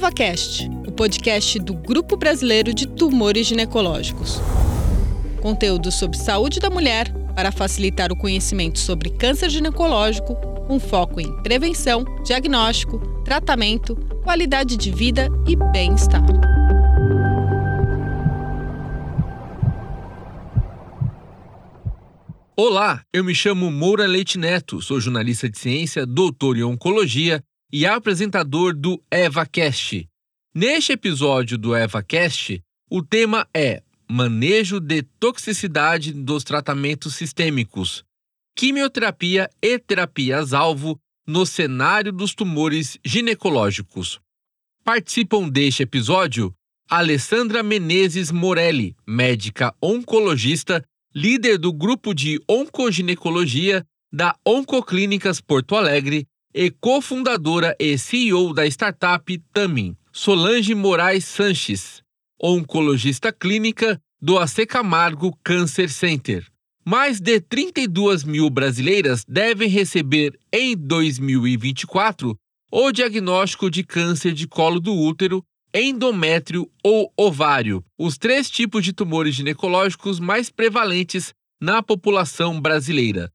EvaCast, o podcast do Grupo Brasileiro de Tumores Ginecológicos. Conteúdo sobre saúde da mulher para facilitar o conhecimento sobre câncer ginecológico, com foco em prevenção, diagnóstico, tratamento, qualidade de vida e bem-estar. Olá, eu me chamo Moura Leite Neto, sou jornalista de ciência, doutor em oncologia e apresentador do EvaCast. Neste episódio do EvaCast, o tema é Manejo de toxicidade dos tratamentos sistêmicos, quimioterapia e terapias-alvo no cenário dos tumores ginecológicos. Participam deste episódio Alessandra Menezes Morelli, médica oncologista, líder do grupo de oncoginecologia da Oncoclínicas Porto Alegre e cofundadora e CEO da startup Tamin, Solange Moraes Sanches, oncologista clínica do AC Camargo Cancer Center. Mais de 32 mil brasileiras devem receber em 2024 o diagnóstico de câncer de colo do útero, endométrio ou ovário, os três tipos de tumores ginecológicos mais prevalentes na população brasileira.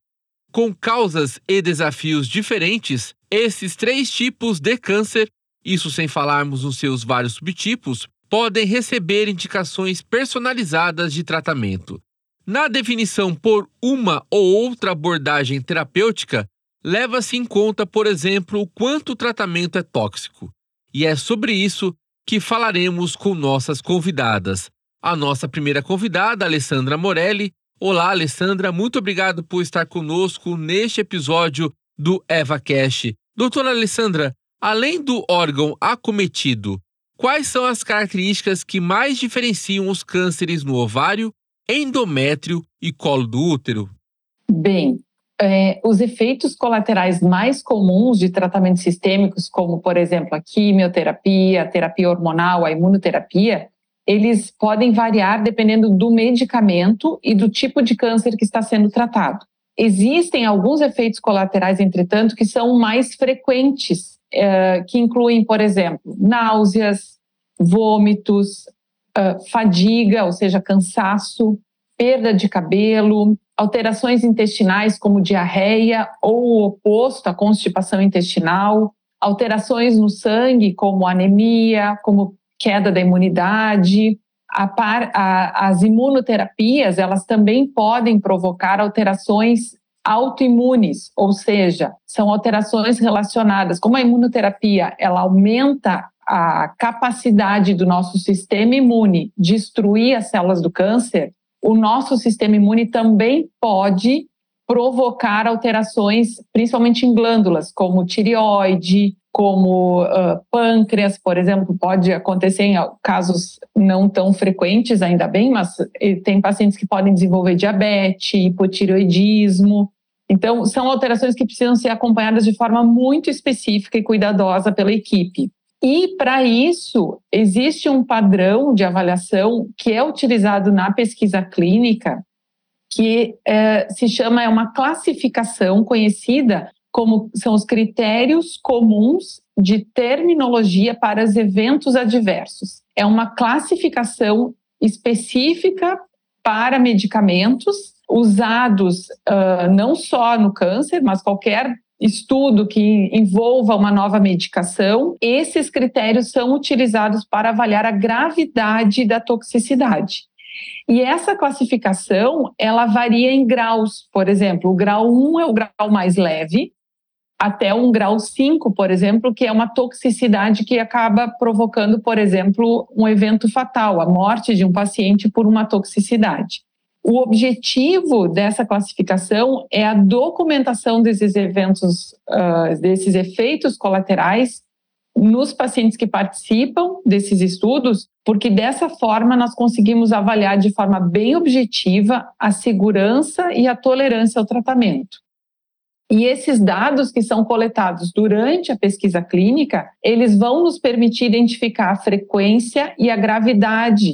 Com causas e desafios diferentes, esses três tipos de câncer, isso sem falarmos nos seus vários subtipos, podem receber indicações personalizadas de tratamento. Na definição por uma ou outra abordagem terapêutica, leva-se em conta, por exemplo, o quanto o tratamento é tóxico. E é sobre isso que falaremos com nossas convidadas. A nossa primeira convidada, Alessandra Morelli, Olá, Alessandra, muito obrigado por estar conosco neste episódio do EvaCast. Doutora Alessandra, além do órgão acometido, quais são as características que mais diferenciam os cânceres no ovário, endométrio e colo do útero? Bem, é, os efeitos colaterais mais comuns de tratamentos sistêmicos, como, por exemplo, a quimioterapia, a terapia hormonal, a imunoterapia, eles podem variar dependendo do medicamento e do tipo de câncer que está sendo tratado. Existem alguns efeitos colaterais, entretanto, que são mais frequentes, eh, que incluem, por exemplo, náuseas, vômitos, eh, fadiga, ou seja, cansaço, perda de cabelo, alterações intestinais como diarreia ou o oposto, a constipação intestinal, alterações no sangue como anemia, como queda da imunidade. Par, a, as imunoterapias, elas também podem provocar alterações autoimunes, ou seja, são alterações relacionadas. Como a imunoterapia, ela aumenta a capacidade do nosso sistema imune destruir as células do câncer, o nosso sistema imune também pode provocar alterações, principalmente em glândulas, como tireoide, como uh, pâncreas, por exemplo, pode acontecer em casos não tão frequentes, ainda bem, mas tem pacientes que podem desenvolver diabetes, hipotireoidismo. Então, são alterações que precisam ser acompanhadas de forma muito específica e cuidadosa pela equipe. E, para isso, existe um padrão de avaliação que é utilizado na pesquisa clínica, que eh, se chama é uma classificação conhecida como são os critérios comuns de terminologia para os eventos adversos. É uma classificação específica para medicamentos usados uh, não só no câncer, mas qualquer estudo que envolva uma nova medicação, esses critérios são utilizados para avaliar a gravidade da toxicidade. E essa classificação, ela varia em graus. Por exemplo, o grau 1 é o grau mais leve, até um grau 5, por exemplo, que é uma toxicidade que acaba provocando, por exemplo, um evento fatal, a morte de um paciente por uma toxicidade. O objetivo dessa classificação é a documentação desses eventos, uh, desses efeitos colaterais nos pacientes que participam desses estudos, porque dessa forma nós conseguimos avaliar de forma bem objetiva a segurança e a tolerância ao tratamento. E esses dados que são coletados durante a pesquisa clínica, eles vão nos permitir identificar a frequência e a gravidade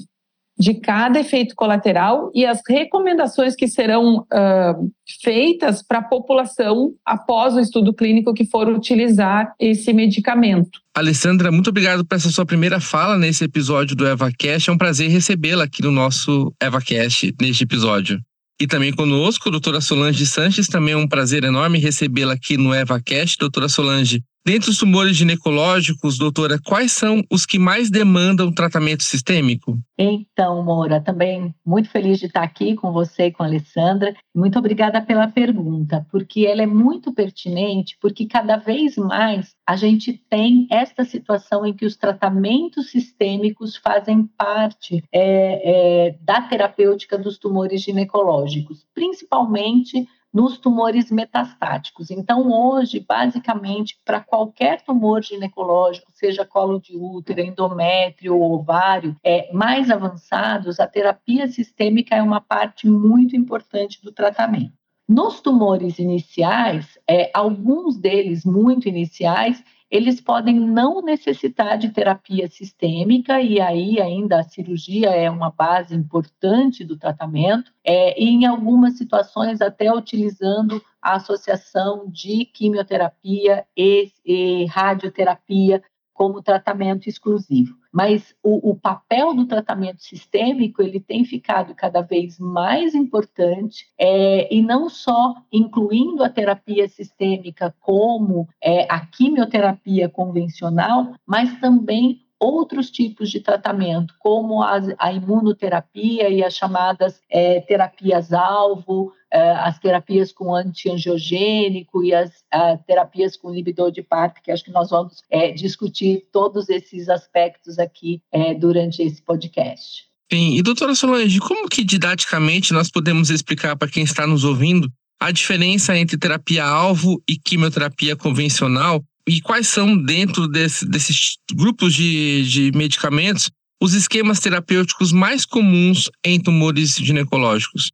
de cada efeito colateral e as recomendações que serão uh, feitas para a população após o estudo clínico que for utilizar esse medicamento. Alessandra, muito obrigado por essa sua primeira fala nesse episódio do EvaCast. É um prazer recebê-la aqui no nosso EvaCast, neste episódio. E também conosco, doutora Solange Sanches, também é um prazer enorme recebê-la aqui no EvaCast. Doutora Solange, Dentre os tumores ginecológicos, doutora, quais são os que mais demandam tratamento sistêmico? Então, Moura, também muito feliz de estar aqui com você e com a Alessandra. Muito obrigada pela pergunta, porque ela é muito pertinente, porque cada vez mais a gente tem esta situação em que os tratamentos sistêmicos fazem parte é, é, da terapêutica dos tumores ginecológicos, principalmente nos tumores metastáticos. Então, hoje, basicamente, para qualquer tumor ginecológico, seja colo de útero, endométrio ou ovário, é, mais avançados, a terapia sistêmica é uma parte muito importante do tratamento. Nos tumores iniciais, é, alguns deles muito iniciais, eles podem não necessitar de terapia sistêmica, e aí ainda a cirurgia é uma base importante do tratamento, é, e em algumas situações até utilizando a associação de quimioterapia e, e radioterapia como tratamento exclusivo. Mas o, o, papel do tratamento sistêmico ele tem ficado cada vez mais importante é, e não só incluindo a terapia sistêmica como é, a quimioterapia convencional, mas também outros tipos de tratamento, como a, a imunoterapia e as chamadas é, terapias-alvo, é, as terapias com antiangiogênico e as terapias com inibidor de PARP, que acho que nós vamos é, discutir todos esses aspectos aqui é, durante esse podcast. Sim, e doutora Solange, como que didaticamente nós podemos explicar para quem está nos ouvindo a diferença entre terapia-alvo e quimioterapia convencional e quais são, dentro desse, desses grupos de, de medicamentos, os esquemas terapêuticos mais comuns em tumores ginecológicos?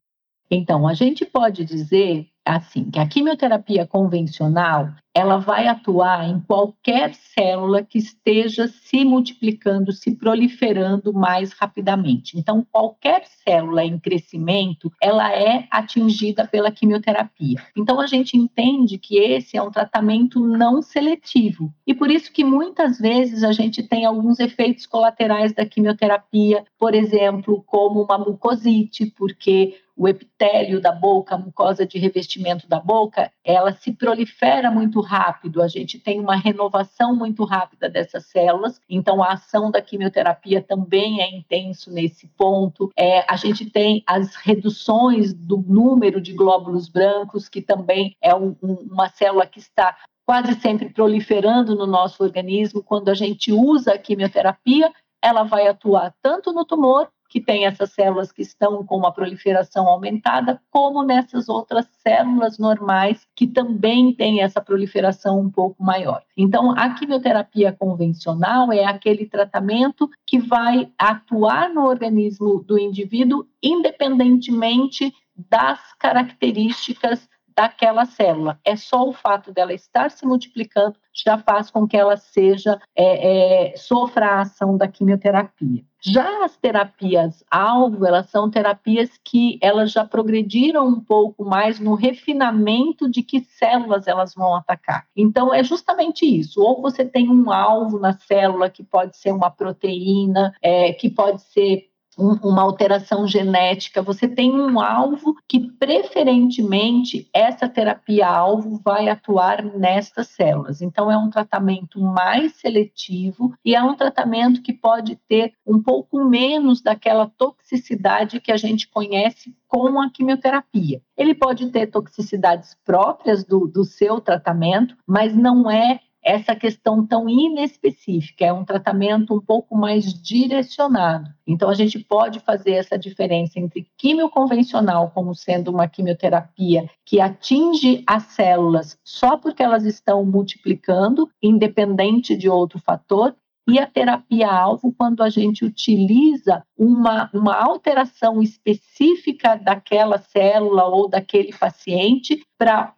Então, a gente pode dizer assim, que a quimioterapia convencional, ela vai atuar em qualquer célula que esteja se multiplicando, se proliferando mais rapidamente. Então, qualquer célula em crescimento, ela é atingida pela quimioterapia. Então, a gente entende que esse é um tratamento não seletivo. E por isso que muitas vezes a gente tem alguns efeitos colaterais da quimioterapia, por exemplo, como uma mucosite, porque o epitélio da boca, a mucosa de revestimento da boca, ela se prolifera muito rápido. A gente tem uma renovação muito rápida dessas células, então a ação da quimioterapia também é intenso nesse ponto. É, a gente tem as reduções do número de glóbulos brancos, que também é um, um, uma célula que está quase sempre proliferando no nosso organismo. Quando a gente usa a quimioterapia, ela vai atuar tanto no tumor que tem essas células que estão com uma proliferação aumentada, como nessas outras células normais que também têm essa proliferação um pouco maior. Então, a quimioterapia convencional é aquele tratamento que vai atuar no organismo do indivíduo independentemente das características daquela célula. É só o fato dela estar se multiplicando já faz com que ela seja é, é, sofra a ação da quimioterapia. Já as terapias alvo, elas são terapias que elas já progrediram um pouco mais no refinamento de que células elas vão atacar. Então é justamente isso. Ou você tem um alvo na célula que pode ser uma proteína, é, que pode ser uma alteração genética, você tem um alvo que preferentemente essa terapia alvo vai atuar nestas células. Então é um tratamento mais seletivo e é um tratamento que pode ter um pouco menos daquela toxicidade que a gente conhece com a quimioterapia. Ele pode ter toxicidades próprias do, do seu tratamento, mas não é essa questão tão inespecífica, é um tratamento um pouco mais direcionado. Então, a gente pode fazer essa diferença entre quimio convencional, como sendo uma quimioterapia que atinge as células só porque elas estão multiplicando, independente de outro fator, e a terapia-alvo, quando a gente utiliza uma, uma alteração específica daquela célula ou daquele paciente para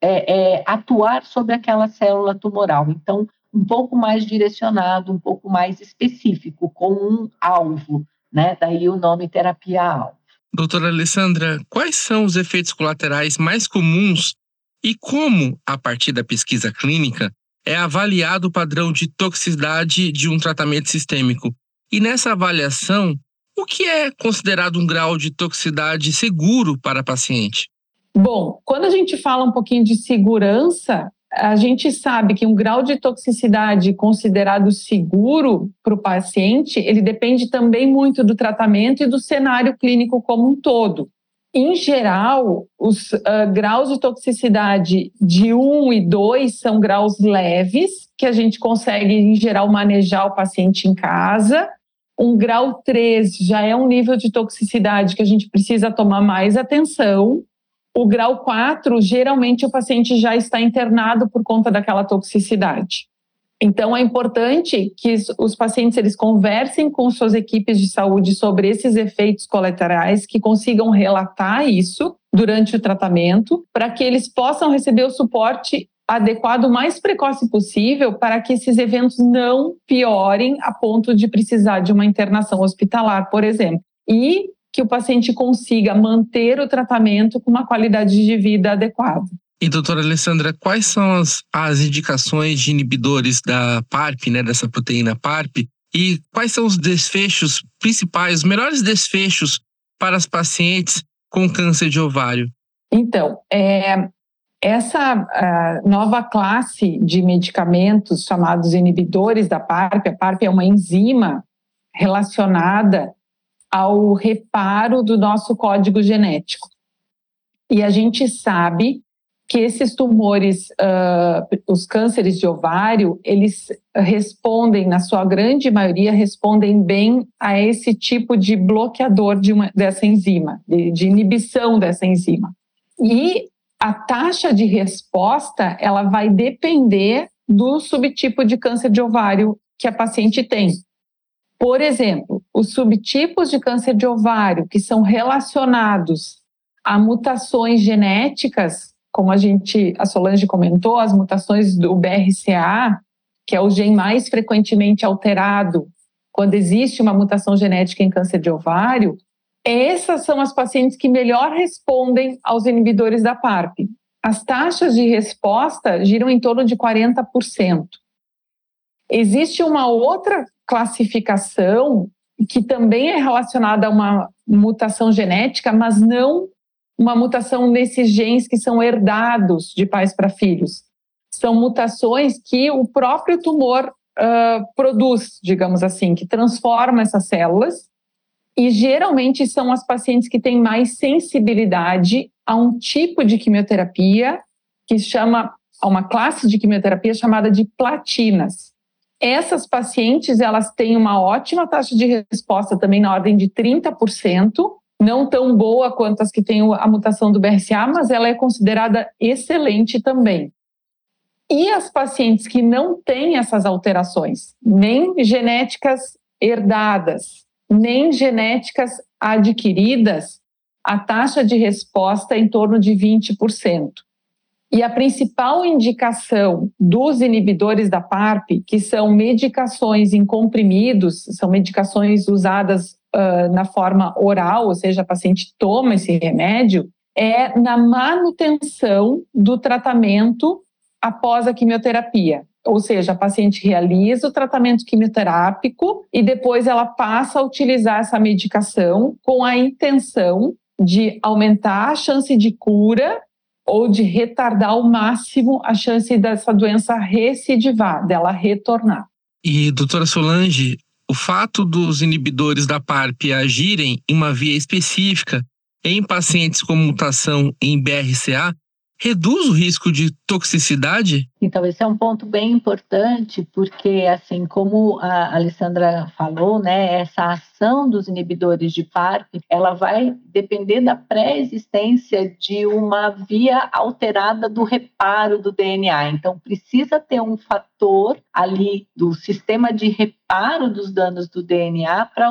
é, é, atuar sobre aquela célula tumoral. Então, um pouco mais direcionado, um pouco mais específico, com um alvo, né? Daí o nome terapia-alvo. Doutora Alessandra, quais são os efeitos colaterais mais comuns e como, a partir da pesquisa clínica, é avaliado o padrão de toxicidade de um tratamento sistêmico? E nessa avaliação, o que é considerado um grau de toxicidade seguro para paciente? Bom, quando a gente fala um pouquinho de segurança, a gente sabe que um grau de toxicidade considerado seguro para o paciente, ele depende também muito do tratamento e do cenário clínico como um todo. Em geral, os uh, graus de toxicidade de 1 e 2 são graus leves, que a gente consegue, em geral, manejar o paciente em casa. Um grau 3 já é um nível de toxicidade que a gente precisa tomar mais atenção. O grau 4, geralmente o paciente já está internado por conta daquela toxicidade. Então é importante que os pacientes eles conversem com suas equipes de saúde sobre esses efeitos colaterais, que consigam relatar isso durante o tratamento, para que eles possam receber o suporte adequado o mais precoce possível para que esses eventos não piorem a ponto de precisar de uma internação hospitalar, por exemplo. E que o paciente consiga manter o tratamento com uma qualidade de vida adequada. E doutora Alessandra, quais são as, as indicações de inibidores da PARP, né, dessa proteína PARP, e quais são os desfechos principais, os melhores desfechos para as pacientes com câncer de ovário? Então, é, essa nova classe de medicamentos chamados inibidores da PARP, a PARP é uma enzima relacionada ao reparo do nosso código genético. E a gente sabe que esses tumores, uh, os cânceres de ovário, eles respondem, na sua grande maioria, respondem bem a esse tipo de bloqueador de uma, dessa enzima, de, de inibição dessa enzima. E a taxa de resposta, ela vai depender do subtipo de câncer de ovário que a paciente tem. Por exemplo, os subtipos de câncer de ovário que são relacionados a mutações genéticas, como a gente, a Solange comentou, as mutações do BRCA, que é o gene mais frequentemente alterado quando existe uma mutação genética em câncer de ovário, essas são as pacientes que melhor respondem aos inibidores da PARP. As taxas de resposta giram em torno de 40%. Existe uma outra classificação que também é relacionada a uma mutação genética, mas não uma mutação nesses genes que são herdados de pais para filhos. São mutações que o próprio tumor uh, produz, digamos assim, que transforma essas células. E geralmente são as pacientes que têm mais sensibilidade a um tipo de quimioterapia que chama a uma classe de quimioterapia chamada de platinas. Essas pacientes, elas têm uma ótima taxa de resposta também na ordem de 30%, não tão boa quanto as que têm a mutação do BRCA, mas ela é considerada excelente também. E as pacientes que não têm essas alterações, nem genéticas herdadas, nem genéticas adquiridas, a taxa de resposta é em torno de 20%. E a principal indicação dos inibidores da PARP, que são medicações em comprimidos, são medicações usadas uh, na forma oral, ou seja, a paciente toma esse remédio, é na manutenção do tratamento após a quimioterapia. Ou seja, a paciente realiza o tratamento quimioterápico e depois ela passa a utilizar essa medicação com a intenção de aumentar a chance de cura ou de retardar ao máximo a chance dessa doença recidivar, dela retornar. E, doutora Solange, o fato dos inibidores da PARP agirem em uma via específica em pacientes com mutação em BRCA reduz o risco de toxicidade? Então, esse é um ponto bem importante, porque, assim, como a Alessandra falou, né, essa ação dos inibidores de PARP, ela vai depender da pré-existência de uma via alterada do reparo do DNA. Então, precisa ter um fator ali do sistema de reparo dos danos do DNA para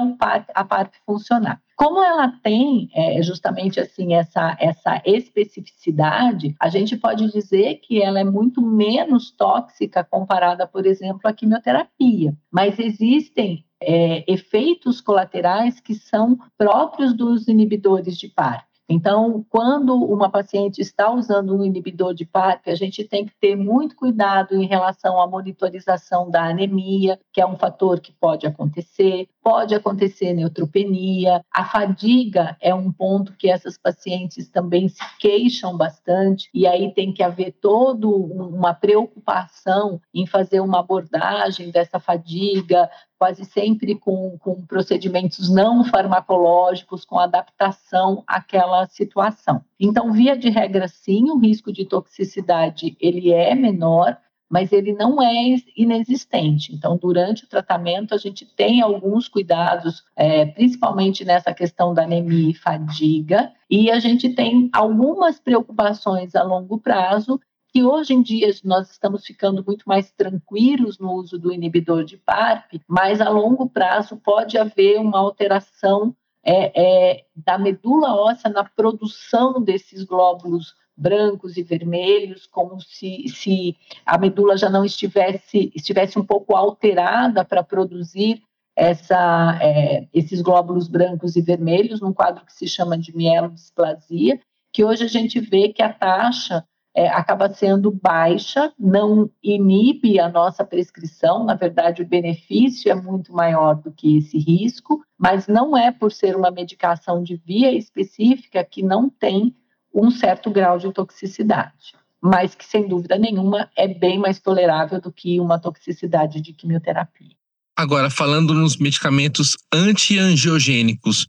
a PARP funcionar. Como ela tem é, justamente assim essa, essa especificidade, a gente pode dizer que ela é muito menos tóxica comparada, por exemplo, à quimioterapia. Mas existem é, efeitos colaterais que são próprios dos inibidores de PAR. Então, quando uma paciente está usando um inibidor de PARP, a gente tem que ter muito cuidado em relação à monitorização da anemia, que é um fator que pode acontecer, pode acontecer neutropenia, a fadiga é um ponto que essas pacientes também se queixam bastante, e aí tem que haver toda uma preocupação em fazer uma abordagem dessa fadiga, quase sempre com, com procedimentos não farmacológicos, com adaptação àquela situação. Então, via de regra, sim, o risco de toxicidade ele é menor, mas ele não é inexistente. Então, durante o tratamento, a gente tem alguns cuidados, é, principalmente nessa questão da anemia e fadiga, e a gente tem algumas preocupações a longo prazo que hoje em dia nós estamos ficando muito mais tranquilos no uso do inibidor de PARP, mas a longo prazo pode haver uma alteração é, é, da medula óssea na produção desses glóbulos brancos e vermelhos, como se, se a medula já não estivesse, estivesse um pouco alterada para produzir essa, é, esses glóbulos brancos e vermelhos, num quadro que se chama de mielodisplasia, que hoje a gente vê que a taxa é, acaba sendo baixa, não inibe a nossa prescrição, na verdade, o benefício é muito maior do que esse risco, mas não é por ser uma medicação de via específica que não tem um certo grau de toxicidade, mas que, sem dúvida nenhuma, é bem mais tolerável do que uma toxicidade de quimioterapia. Agora, falando nos medicamentos antiangiogênicos,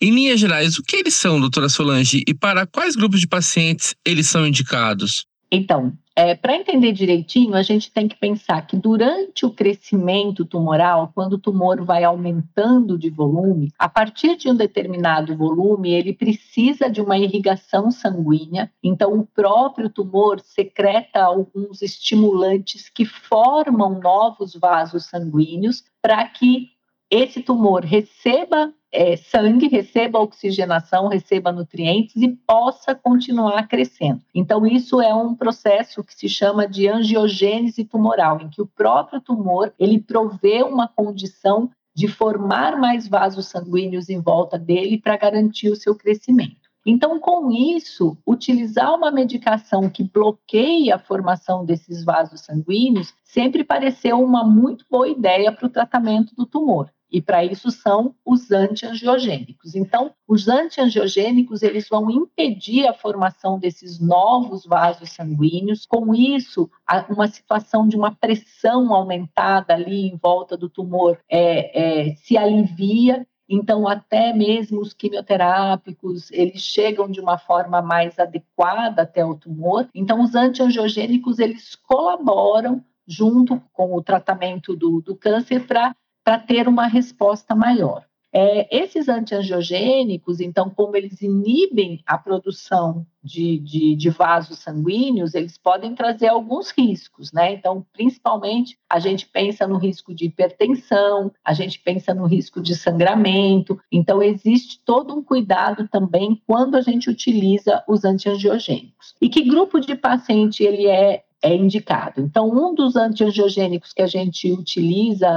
em linhas gerais, o que eles são, doutora Solange, e para quais grupos de pacientes eles são indicados? Então, é, para entender direitinho, a gente tem que pensar que durante o crescimento tumoral, quando o tumor vai aumentando de volume, a partir de um determinado volume, ele precisa de uma irrigação sanguínea. Então, o próprio tumor secreta alguns estimulantes que formam novos vasos sanguíneos para que esse tumor receba é, sangue, receba oxigenação, receba nutrientes e possa continuar crescendo. Então, isso é um processo que se chama de angiogênese tumoral, em que o próprio tumor ele provê uma condição de formar mais vasos sanguíneos em volta dele para garantir o seu crescimento. Então, com isso, utilizar uma medicação que bloqueie a formação desses vasos sanguíneos sempre pareceu uma muito boa ideia para o tratamento do tumor. E para isso são os antiangiogênicos. Então, os antiangiogênicos eles vão impedir a formação desses novos vasos sanguíneos. Com isso, uma situação de uma pressão aumentada ali em volta do tumor é, é, se alivia então, até mesmo os quimioterápicos, eles chegam de uma forma mais adequada até o tumor. Então, os antiangiogênicos, eles colaboram junto com o tratamento do, do câncer para para ter uma resposta maior. É, esses antiangiogênicos, então, como eles inibem a produção de, de, de, vasos sanguíneos, eles podem trazer alguns riscos, né? Então, principalmente, a gente pensa no risco de hipertensão, a gente pensa no risco de sangramento. Então, existe todo um cuidado também quando a gente utiliza os antiangiogênicos. E que grupo de paciente ele é é indicado. Então, um dos antiangiogênicos que a gente utiliza,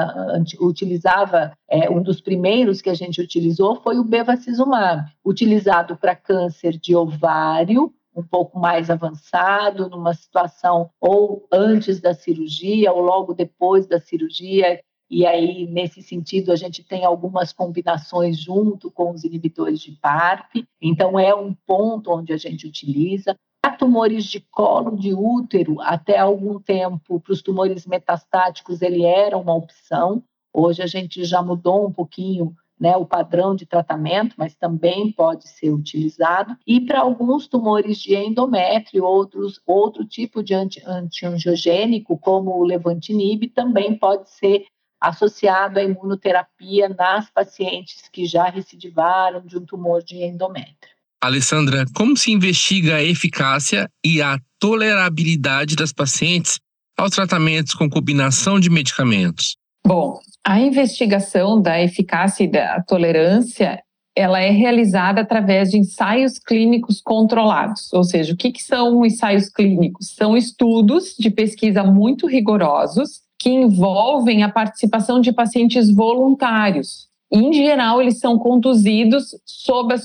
utilizava, é, um dos primeiros que a gente utilizou foi o bevacizumab, utilizado para câncer de ovário, um pouco mais avançado, numa situação ou antes da cirurgia ou logo depois da cirurgia, e aí, nesse sentido, a gente tem algumas combinações junto com os inibidores de PARP. Então, é um ponto onde a gente utiliza. Tumores de colo de útero, até algum tempo, para os tumores metastáticos, ele era uma opção. Hoje a gente já mudou um pouquinho né, o padrão de tratamento, mas também pode ser utilizado. E para alguns tumores de endométrio, outros, outro tipo de anti, antiangiogênico, como o levantinib, também pode ser associado à imunoterapia nas pacientes que já recidivaram de um tumor de endométrio. Alessandra, como se investiga a eficácia e a tolerabilidade das pacientes aos tratamentos com combinação de medicamentos? Bom, a investigação da eficácia e da tolerância ela é realizada através de ensaios clínicos controlados. Ou seja, o que, que são ensaios clínicos? São estudos de pesquisa muito rigorosos que envolvem a participação de pacientes voluntários. Em geral, eles são conduzidos sob a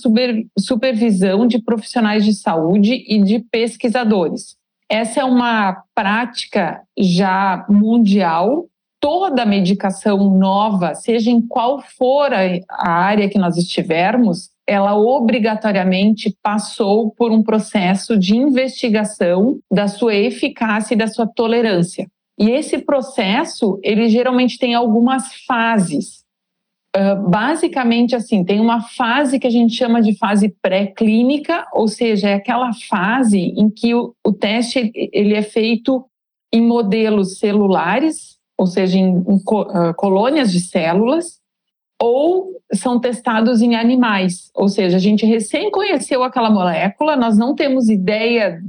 supervisão de profissionais de saúde e de pesquisadores. Essa é uma prática já mundial. Toda medicação nova, seja em qual for a área que nós estivermos, ela obrigatoriamente passou por um processo de investigação da sua eficácia e da sua tolerância. E esse processo, ele geralmente tem algumas fases. Uh, basicamente, assim, tem uma fase que a gente chama de fase pré-clínica, ou seja, é aquela fase em que o, o, teste ele é feito em modelos celulares, ou seja, em, em uh, colônias de células, ou são testados em animais, ou seja, a gente recém conheceu aquela molécula, nós não temos ideia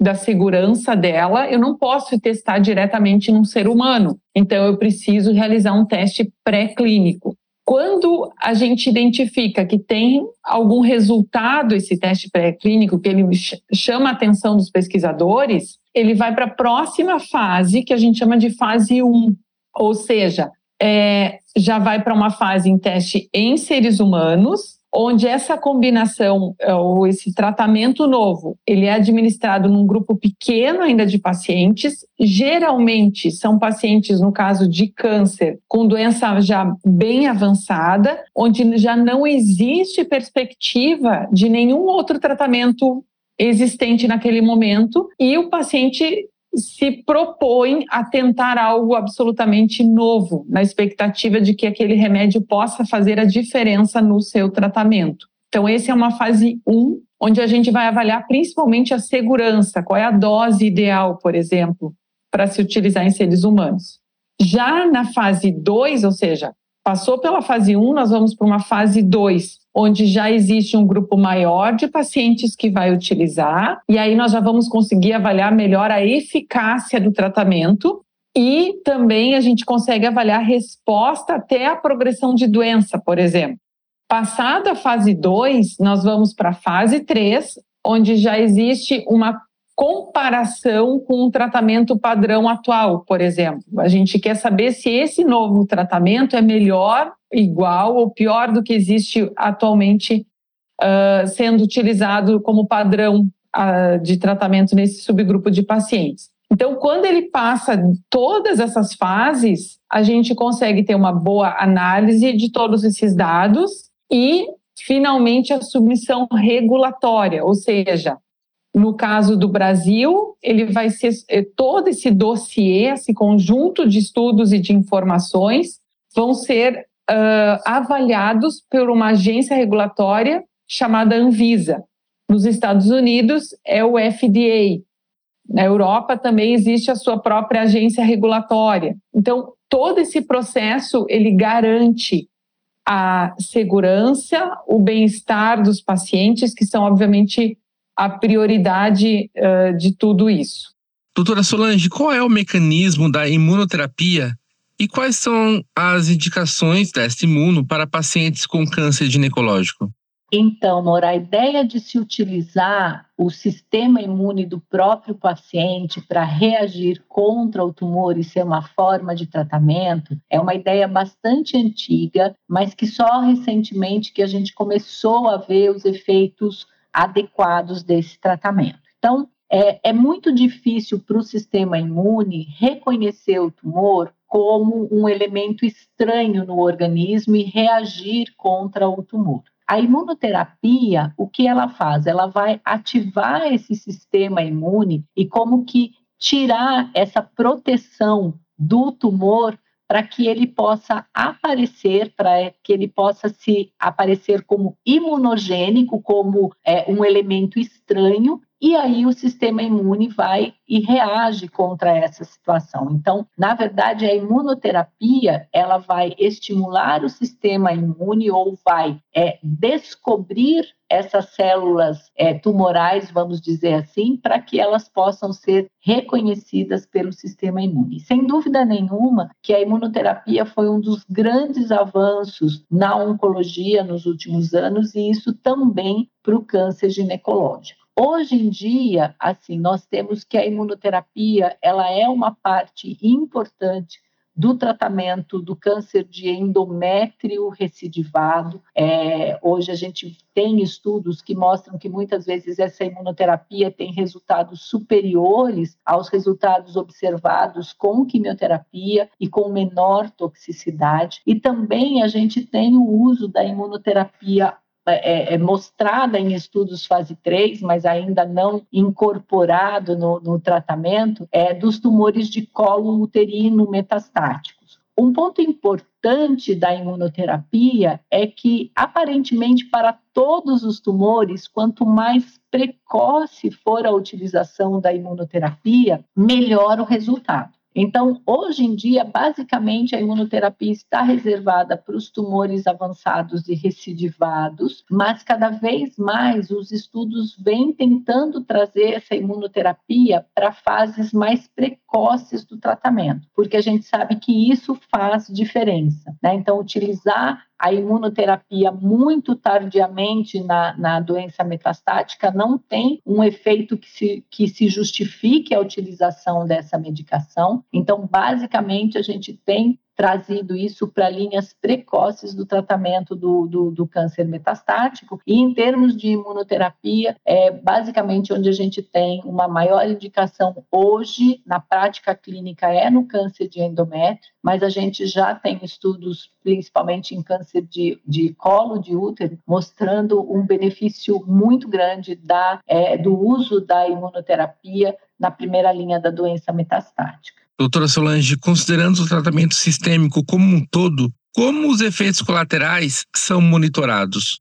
da segurança dela, eu não posso testar diretamente num ser humano. Então, eu preciso realizar um teste pré-clínico. Quando a gente identifica que tem algum resultado esse teste pré-clínico que ele chama a atenção dos pesquisadores, ele vai para a próxima fase, que a gente chama de fase 1, ou seja, é, já vai para uma fase em teste em seres humanos, onde essa combinação é, ou esse tratamento novo, ele é administrado num grupo pequeno ainda de pacientes, geralmente são pacientes no caso de câncer com doença já bem avançada, onde já não existe perspectiva de nenhum outro tratamento existente naquele momento. E o paciente se propõe a tentar algo absolutamente novo, na expectativa de que aquele remédio possa fazer a diferença no seu tratamento. Então, esse é uma fase 1, onde a gente vai avaliar principalmente a segurança, qual é a dose ideal, por exemplo, para se utilizar em seres humanos. Já na fase 2, ou seja, passou pela fase 1, nós vamos para uma fase 2, onde já existe um grupo maior de pacientes que vai utilizar, e aí nós já vamos conseguir avaliar melhor a eficácia do tratamento. E também a gente consegue avaliar a resposta até a progressão de doença, por exemplo. Passada a fase 2, nós vamos para a fase 3, onde já existe uma comparação com o tratamento padrão atual, por exemplo. A gente quer saber se esse novo tratamento é melhor, igual ou pior do que existe atualmente uh, sendo utilizado como padrão uh, de tratamento nesse subgrupo de pacientes. Então, quando ele passa todas essas fases, a gente consegue ter uma boa análise de todos esses dados e, finalmente, a submissão regulatória, ou seja, no caso do Brasil, ele vai ser é, todo esse dossiê, esse conjunto de estudos e de informações vão ser uh, avaliados por uma agência regulatória chamada Anvisa. Nos Estados Unidos é o FDA. Na Europa também existe a sua própria agência regulatória. Então, todo esse processo ele garante a segurança, o bem-estar dos pacientes, que são obviamente a prioridade uh, de tudo isso. Doutora Solange, qual é o mecanismo da imunoterapia e quais são as indicações deste imuno para pacientes com câncer ginecológico? Então, Mora, a ideia de se utilizar o sistema imune do próprio paciente para reagir contra o tumor e ser uma forma de tratamento é uma ideia bastante antiga, mas que só recentemente que a gente começou a ver os efeitos adequados desse tratamento. Então, é, é muito difícil para o sistema imune reconhecer o tumor como um elemento estranho no organismo e reagir contra o tumor. A imunoterapia, o que ela faz? Ela vai ativar esse sistema imune e como que tirar essa proteção do tumor para que ele possa aparecer, para que ele possa se aparecer como imunogênico, como é, um elemento estranho e aí o sistema imune vai e reage contra essa situação. Então, na verdade, a imunoterapia ela vai estimular o sistema imune ou vai é, descobrir essas células é, tumorais, vamos dizer assim, para que elas possam ser reconhecidas pelo sistema imune. Sem dúvida nenhuma que a imunoterapia foi um dos grandes avanços na oncologia nos últimos anos e isso também para o câncer ginecológico. Hoje em dia, assim, nós temos que a imunoterapia, ela é uma parte importante do tratamento do câncer de endométrio recidivado. É, hoje a gente tem estudos que mostram que muitas vezes essa imunoterapia tem resultados superiores aos resultados observados com quimioterapia e com menor toxicidade. E também a gente tem o uso da imunoterapia é, é, mostrada em estudos fase 3, mas ainda não incorporado no, no tratamento, é dos tumores de colo uterino metastáticos. Um ponto importante da imunoterapia é que, aparentemente, para todos os tumores, quanto mais precoce for a utilização da imunoterapia, melhor o resultado. Então, hoje em dia, basicamente, a imunoterapia está reservada para os tumores avançados e recidivados, mas cada vez mais os estudos vêm tentando trazer essa imunoterapia para fases mais precoces do tratamento, porque a gente sabe que isso faz diferença. Né? Então, utilizar a imunoterapia muito tardiamente na, na doença metastática não tem um efeito que se, que se justifique a utilização dessa medicação. Então, basicamente, a gente tem trazido isso para linhas precoces do tratamento do, do, do, câncer metastático. E em termos de imunoterapia, é basicamente onde a gente tem uma maior indicação hoje na prática clínica é no câncer de endométrio, mas a gente já tem estudos, principalmente em câncer de, de colo de útero, mostrando um benefício muito grande da, é, do uso da imunoterapia na primeira linha da doença metastática. Doutora Solange, considerando o tratamento sistêmico como um todo, como os efeitos colaterais são monitorados?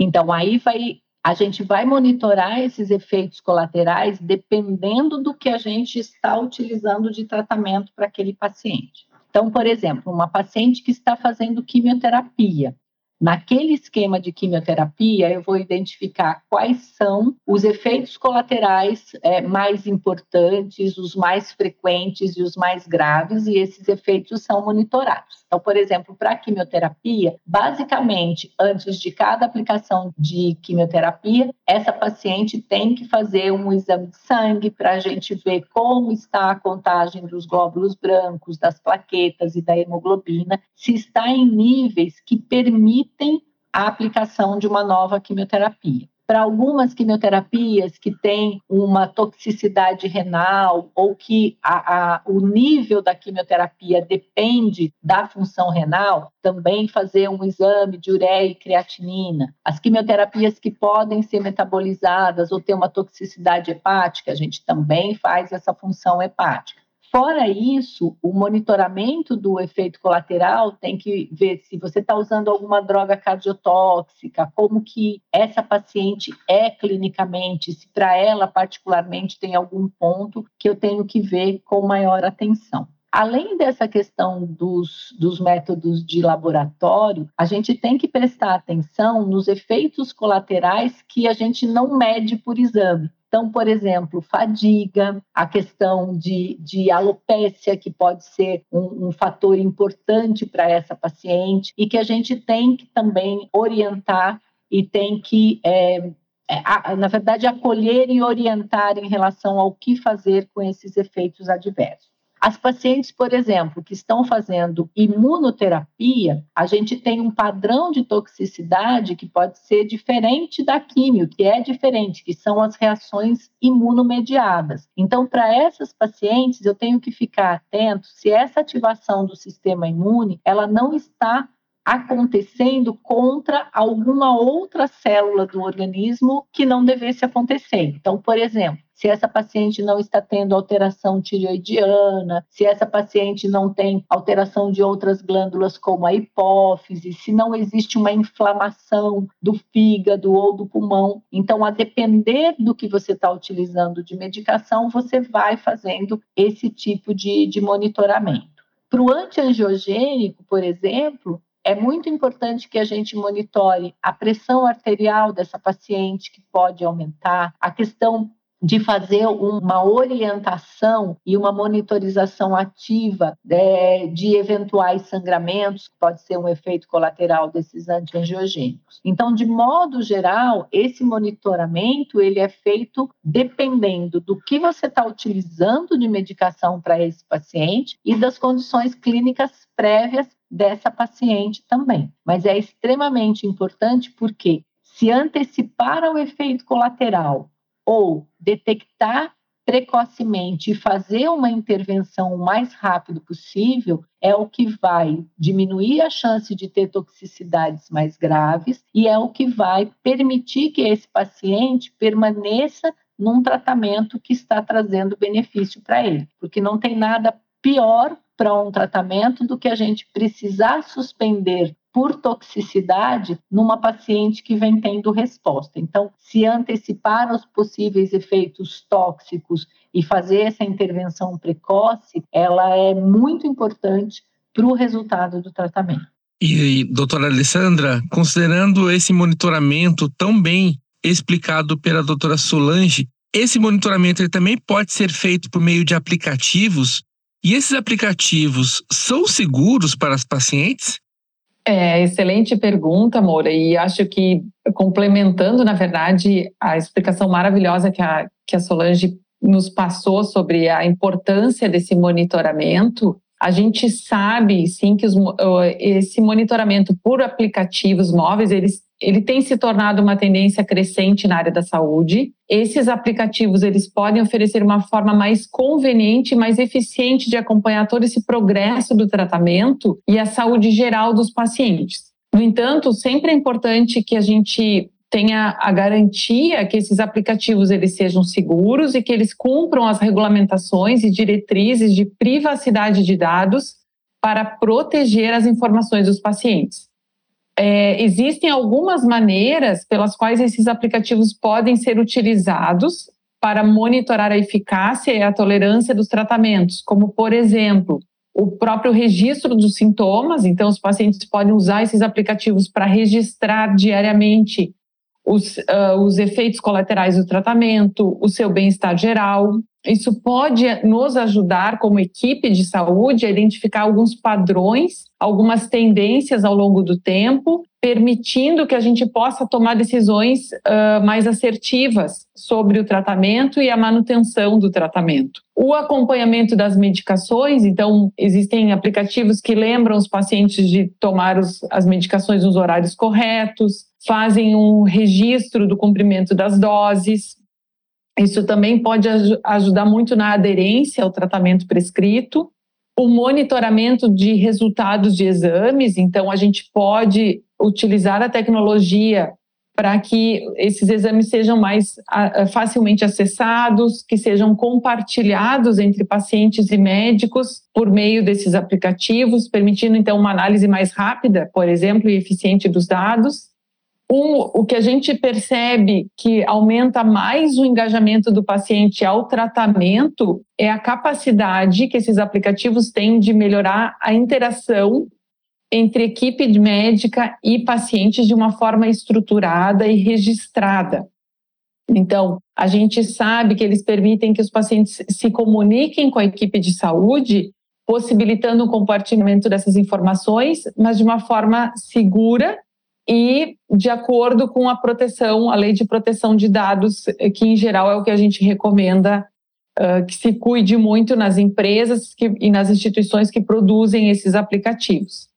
Então, aí vai, a gente vai monitorar esses efeitos colaterais dependendo do que a gente está utilizando de tratamento para aquele paciente. Então, por exemplo, uma paciente que está fazendo quimioterapia, Naquele esquema de quimioterapia, eu vou identificar quais são os efeitos colaterais é, mais importantes, os mais frequentes e os mais graves, e esses efeitos são monitorados. Então, por exemplo, para a quimioterapia, basicamente, antes de cada aplicação de quimioterapia, essa paciente tem que fazer um exame de sangue para a gente ver como está a contagem dos glóbulos brancos, das plaquetas e da hemoglobina, se está em níveis que permitem permitem a aplicação de uma nova quimioterapia. Para algumas quimioterapias que têm uma toxicidade renal ou que a, a, o nível da quimioterapia depende da função renal, também fazer um exame de ureia e creatinina. As quimioterapias que podem ser metabolizadas ou ter uma toxicidade hepática, a gente também faz essa função hepática. Fora isso, o monitoramento do efeito colateral tem que ver se você está usando alguma droga cardiotóxica, como que essa paciente é clinicamente, se para ela particularmente tem algum ponto que eu tenho que ver com maior atenção. Além dessa questão dos, dos métodos de laboratório, a gente tem que prestar atenção nos efeitos colaterais que a gente não mede por exame. Então, por exemplo, fadiga, a questão de, de alopécia, que pode ser um, um fator importante para essa paciente, e que a gente tem que também orientar e tem que é, é, na verdade, acolher e orientar em relação ao que fazer com esses efeitos adversos. As pacientes, por exemplo, que estão fazendo imunoterapia, a gente tem um padrão de toxicidade que pode ser diferente da químio, que é diferente, que são as reações imunomediadas. Então, para essas pacientes, eu tenho que ficar atento se essa ativação do sistema imune, ela não está acontecendo contra alguma outra célula do organismo que não devesse acontecer. Então, por exemplo, se essa paciente não está tendo alteração tireoidiana, se essa paciente não tem alteração de outras glândulas como a hipófise, se não existe uma inflamação do fígado ou do pulmão. Então, a depender do que você está utilizando de medicação, você vai fazendo esse tipo de, de monitoramento. Para o antiangiogênico, por exemplo, é muito importante que a gente monitore a pressão arterial dessa paciente, que pode aumentar, a questão de fazer uma orientação e uma monitorização ativa de, né, de, eventuais sangramentos, que pode ser um efeito colateral desses antiangiogênicos. Então, de modo geral, esse monitoramento ele é feito dependendo do que você está utilizando de medicação para esse paciente e das condições clínicas prévias dessa paciente também. Mas é extremamente importante porque se antecipar ao efeito colateral ou detectar precocemente e fazer uma intervenção o mais rápido possível é o que vai diminuir a chance de ter toxicidades mais graves e é o que vai permitir que esse paciente permaneça num tratamento que está trazendo benefício para ele, porque não tem nada pior para um tratamento do que a gente precisar suspender por toxicidade numa paciente que vem tendo resposta. Então, se antecipar os possíveis efeitos tóxicos e fazer essa intervenção precoce, ela é muito importante para o resultado do tratamento. E, doutora Alessandra, considerando esse monitoramento tão bem explicado pela doutora Solange, esse monitoramento ele também pode ser feito por meio de aplicativos e esses aplicativos são seguros para as pacientes? É, excelente pergunta, Moura, e acho que complementando, na verdade, a explicação maravilhosa que a, que a Solange nos passou sobre a importância desse monitoramento, a gente sabe sim que os, esse monitoramento por aplicativos móveis, eles ele tem se tornado uma tendência crescente na área da saúde. Esses aplicativos eles podem oferecer uma forma mais conveniente, mais eficiente de acompanhar todo esse progresso do tratamento e a saúde geral dos pacientes. No entanto, sempre é importante que a gente tenha a garantia que esses aplicativos eles sejam seguros e que eles cumpram as regulamentações e diretrizes de privacidade de dados para proteger as informações dos pacientes é, existem algumas maneiras pelas quais esses aplicativos podem ser utilizados para monitorar a eficácia e a tolerância dos tratamentos, como, por exemplo, o próprio registro dos sintomas. Então, os pacientes podem usar esses aplicativos para registrar diariamente os, uh, os efeitos colaterais do tratamento, o seu bem-estar geral. Isso pode nos ajudar, como equipe de saúde, a identificar alguns padrões, algumas tendências ao longo do tempo, permitindo que a gente possa tomar decisões uh, mais assertivas sobre o tratamento e a manutenção do tratamento. O acompanhamento das medicações, então, existem aplicativos que lembram os pacientes de tomar os, as medicações nos horários corretos, fazem um registro do cumprimento das doses, isso também pode ajudar muito na aderência ao tratamento prescrito. O monitoramento de resultados de exames, então a gente pode utilizar a tecnologia para que esses exames sejam mais facilmente acessados, que sejam compartilhados entre pacientes e médicos por meio desses aplicativos, permitindo então uma análise mais rápida, por exemplo, e eficiente dos dados. Um, o que a gente percebe que aumenta mais o engajamento do paciente ao tratamento é a capacidade que esses aplicativos têm de melhorar a interação entre equipe médica e pacientes de uma forma estruturada e registrada. Então, a gente sabe que eles permitem que os pacientes se comuniquem com a equipe de saúde, possibilitando o compartilhamento dessas informações, mas de uma forma segura e de acordo com a proteção, a lei de proteção de dados, que em geral é o que a gente recomenda uh, que se cuide muito nas empresas que, e nas instituições que produzem esses aplicativos.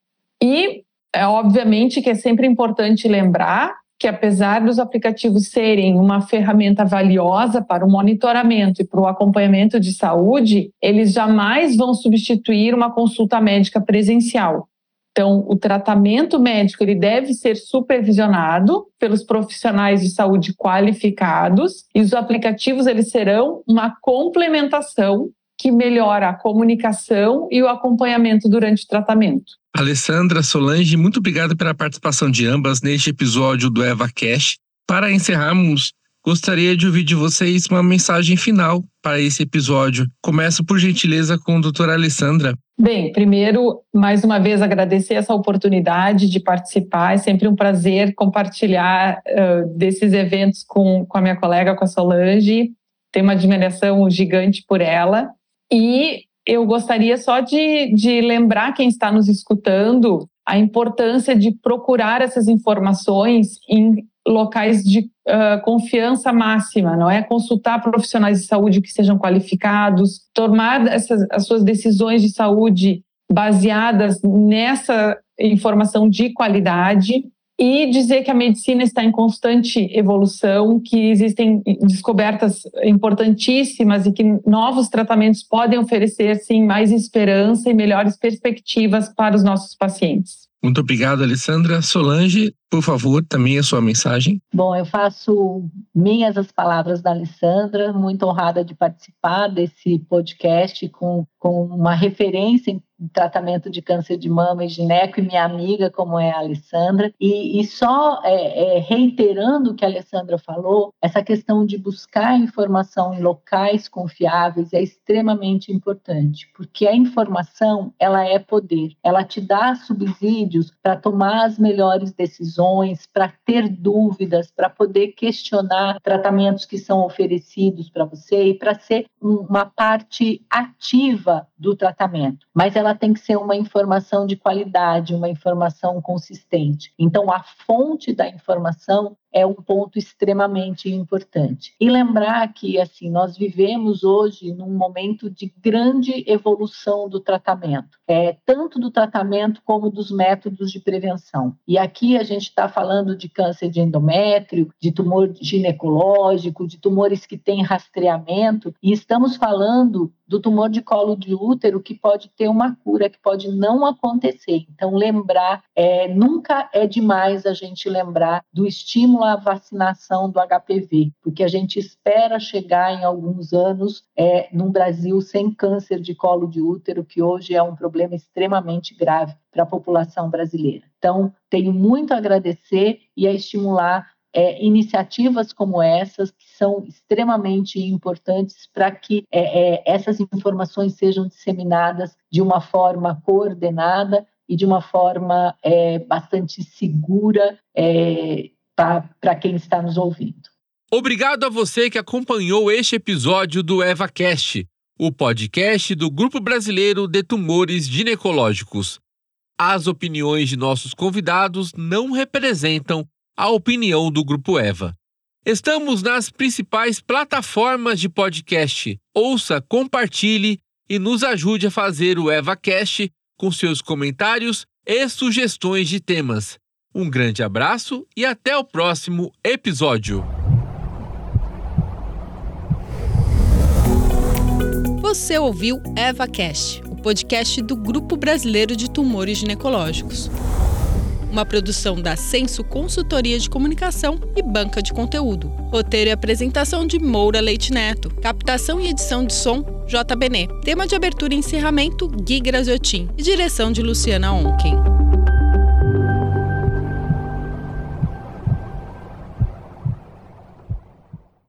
E é obviamente que é sempre importante lembrar que apesar dos aplicativos serem uma ferramenta valiosa para o monitoramento e para o acompanhamento de saúde, eles jamais vão substituir uma consulta médica presencial. Então, o tratamento médico ele deve ser supervisionado pelos profissionais de saúde qualificados e os aplicativos eles serão uma complementação que melhora a comunicação e o acompanhamento durante o tratamento. Alessandra, Solange, muito obrigado pela participação de ambas neste episódio do Eva Cash. Para encerrarmos, gostaria de ouvir de vocês uma mensagem final para esse episódio. Começo por gentileza com a doutora Alessandra. Bem, primeiro, mais uma vez, agradecer essa oportunidade de participar. É sempre um prazer compartilhar uh, desses eventos com, com a minha colega, com a Solange. Tenho uma admiração gigante por ela. E eu gostaria só de, de lembrar quem está nos escutando a importância de procurar essas informações em locais de uh, confiança máxima, não é? Consultar profissionais de saúde que sejam qualificados, tomar essas, as suas decisões de saúde baseadas nessa informação de qualidade e dizer que a medicina está em constante evolução, que existem descobertas importantíssimas e que novos tratamentos podem oferecer sim mais esperança e melhores perspectivas para os nossos pacientes. Muito obrigado, Alessandra. Solange, por favor, também a sua mensagem. Bom, eu faço minhas as palavras da Alessandra, muito honrada de participar desse podcast com, com uma referência tratamento de câncer de mama e gineco e minha amiga, como é a Alessandra. E, e só é, é, reiterando o que a Alessandra falou, essa questão de buscar informação em locais confiáveis é extremamente importante, porque a informação, ela é poder. Ela te dá subsídios para tomar as melhores decisões, para ter dúvidas, para poder questionar tratamentos que são oferecidos para você e para ser uma parte ativa do tratamento. Mas ela ela tem que ser uma informação de qualidade, uma informação consistente. Então, a fonte da informação é um ponto extremamente importante. E lembrar que assim nós vivemos hoje num momento de grande evolução do tratamento, é tanto do tratamento como dos métodos de prevenção. E aqui a gente está falando de câncer de endométrio, de tumor ginecológico, de tumores que têm rastreamento, e estamos falando do tumor de colo de útero que pode ter uma cura, que pode não acontecer. Então lembrar, é, nunca é demais a gente lembrar do estímulo a vacinação do HPV, porque a gente espera chegar em alguns anos é, num Brasil sem câncer de colo de útero, que hoje é um problema extremamente grave para a população brasileira. Então, tenho muito a agradecer e a estimular é, iniciativas como essas, que são extremamente importantes para que é, é, essas informações sejam disseminadas de uma forma coordenada e de uma forma é, bastante segura é, para quem está nos ouvindo. Obrigado a você que acompanhou este episódio do EvaCast, o podcast do Grupo Brasileiro de Tumores Ginecológicos. As opiniões de nossos convidados não representam a opinião do Grupo Eva. Estamos nas principais plataformas de podcast. Ouça, compartilhe e nos ajude a fazer o EvaCast com seus comentários e sugestões de temas. Um grande abraço e até o próximo episódio. Você ouviu EvaCast, o podcast do Grupo Brasileiro de Tumores Ginecológicos. Uma produção da Senso Consultoria de Comunicação e Banca de Conteúdo. Roteiro e apresentação de Moura Leite Neto. Captação e edição de som, JBN. Tema de abertura e encerramento, Gui Graziotin. E direção de Luciana Onken.